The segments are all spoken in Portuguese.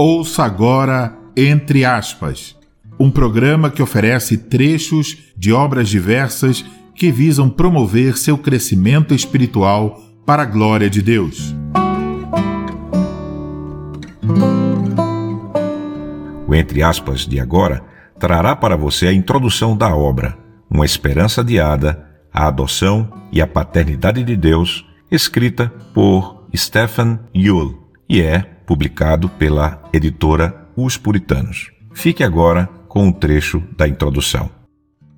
Ouça agora Entre Aspas, um programa que oferece trechos de obras diversas que visam promover seu crescimento espiritual para a glória de Deus. O Entre Aspas de agora trará para você a introdução da obra, Uma Esperança Adiada, a Adoção e a Paternidade de Deus, escrita por Stephen Yule, e é publicado pela editora Os Puritanos. Fique agora com um trecho da introdução.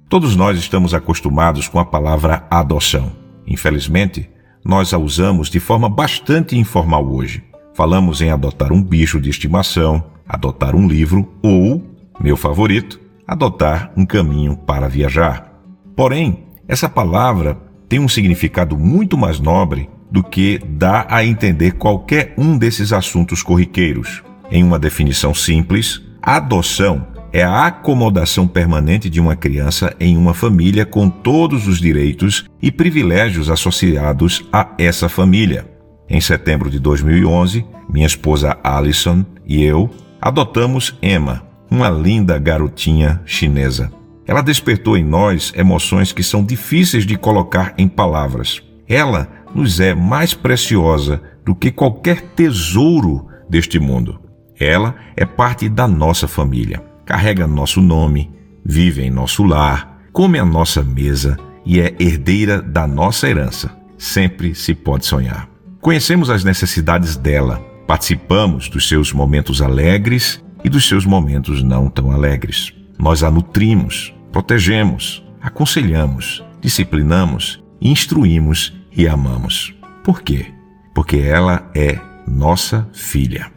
Todos nós estamos acostumados com a palavra adoção. Infelizmente, nós a usamos de forma bastante informal hoje. Falamos em adotar um bicho de estimação, adotar um livro ou, meu favorito, adotar um caminho para viajar. Porém, essa palavra tem um significado muito mais nobre do que dá a entender qualquer um desses assuntos corriqueiros. Em uma definição simples, adoção é a acomodação permanente de uma criança em uma família com todos os direitos e privilégios associados a essa família. Em setembro de 2011, minha esposa Alison e eu adotamos Emma, uma linda garotinha chinesa. Ela despertou em nós emoções que são difíceis de colocar em palavras. Ela nos é mais preciosa do que qualquer tesouro deste mundo. Ela é parte da nossa família, carrega nosso nome, vive em nosso lar, come a nossa mesa e é herdeira da nossa herança. Sempre se pode sonhar. Conhecemos as necessidades dela, participamos dos seus momentos alegres e dos seus momentos não tão alegres. Nós a nutrimos, protegemos, aconselhamos, disciplinamos, instruímos e amamos. Por quê? Porque ela é nossa filha.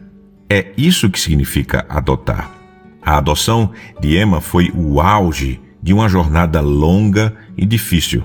É isso que significa adotar. A adoção de Emma foi o auge de uma jornada longa e difícil.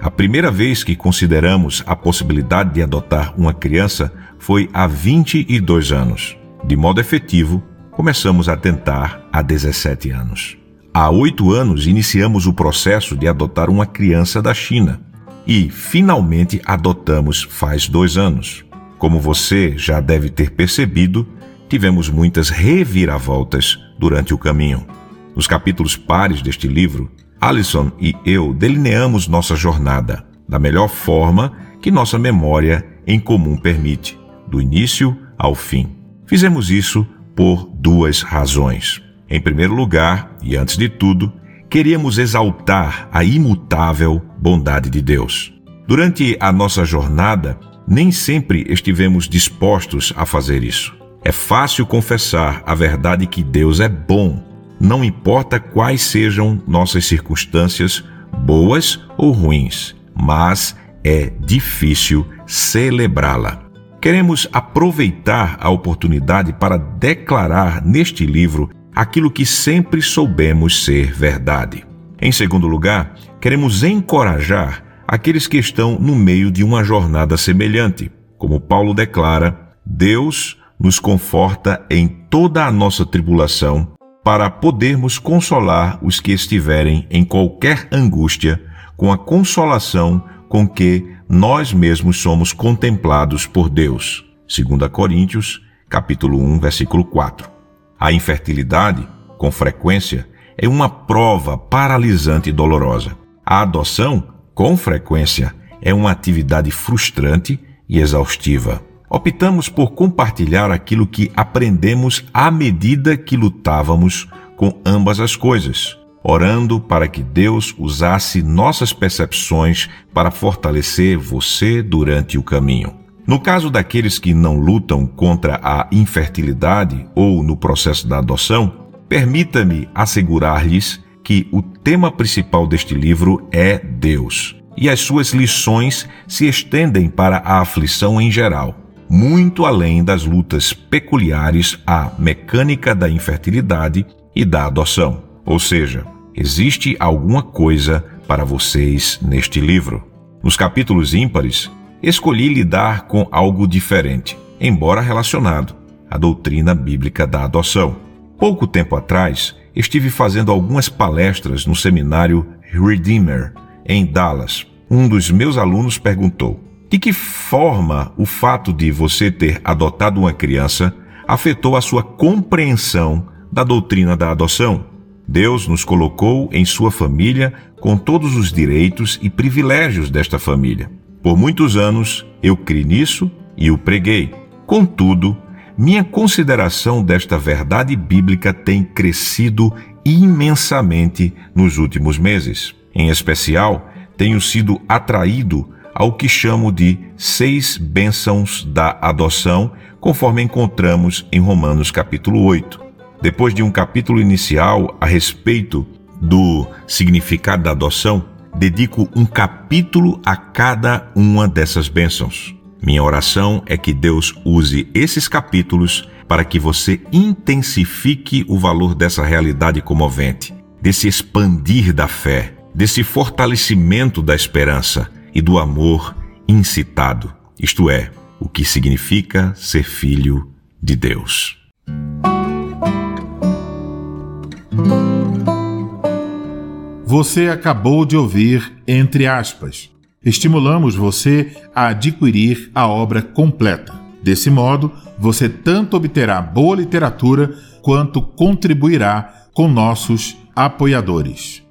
A primeira vez que consideramos a possibilidade de adotar uma criança foi há 22 anos. De modo efetivo, começamos a tentar há 17 anos. Há oito anos iniciamos o processo de adotar uma criança da China e finalmente adotamos faz dois anos. Como você já deve ter percebido, tivemos muitas reviravoltas durante o caminho. Nos capítulos pares deste livro, Alison e eu delineamos nossa jornada da melhor forma que nossa memória em comum permite, do início ao fim. Fizemos isso por duas razões. Em primeiro lugar, e antes de tudo, queríamos exaltar a imutável bondade de Deus. Durante a nossa jornada, nem sempre estivemos dispostos a fazer isso. É fácil confessar a verdade que Deus é bom, não importa quais sejam nossas circunstâncias, boas ou ruins, mas é difícil celebrá-la. Queremos aproveitar a oportunidade para declarar neste livro aquilo que sempre soubemos ser verdade. Em segundo lugar, queremos encorajar aqueles que estão no meio de uma jornada semelhante. Como Paulo declara, Deus nos conforta em toda a nossa tribulação para podermos consolar os que estiverem em qualquer angústia com a consolação com que nós mesmos somos contemplados por Deus. 2 Coríntios, capítulo 1, versículo 4. A infertilidade, com frequência, é uma prova paralisante e dolorosa. A adoção, com frequência, é uma atividade frustrante e exaustiva. Optamos por compartilhar aquilo que aprendemos à medida que lutávamos com ambas as coisas, orando para que Deus usasse nossas percepções para fortalecer você durante o caminho. No caso daqueles que não lutam contra a infertilidade ou no processo da adoção, permita-me assegurar-lhes que o tema principal deste livro é Deus, e as suas lições se estendem para a aflição em geral, muito além das lutas peculiares à mecânica da infertilidade e da adoção. Ou seja, existe alguma coisa para vocês neste livro. Nos capítulos ímpares, escolhi lidar com algo diferente, embora relacionado, a doutrina bíblica da adoção. Pouco tempo atrás, estive fazendo algumas palestras no seminário Redeemer, em Dallas. Um dos meus alunos perguntou: de que forma o fato de você ter adotado uma criança afetou a sua compreensão da doutrina da adoção. Deus nos colocou em sua família com todos os direitos e privilégios desta família. Por muitos anos eu criei nisso e o preguei. Contudo, minha consideração desta verdade bíblica tem crescido imensamente nos últimos meses. Em especial, tenho sido atraído ao que chamo de seis bênçãos da adoção, conforme encontramos em Romanos capítulo 8. Depois de um capítulo inicial a respeito do significado da adoção, dedico um capítulo a cada uma dessas bênçãos. Minha oração é que Deus use esses capítulos para que você intensifique o valor dessa realidade comovente, desse expandir da fé, desse fortalecimento da esperança e do amor incitado, isto é, o que significa ser filho de Deus. Você acabou de ouvir Entre aspas. Estimulamos você a adquirir a obra completa. Desse modo, você tanto obterá boa literatura quanto contribuirá com nossos apoiadores.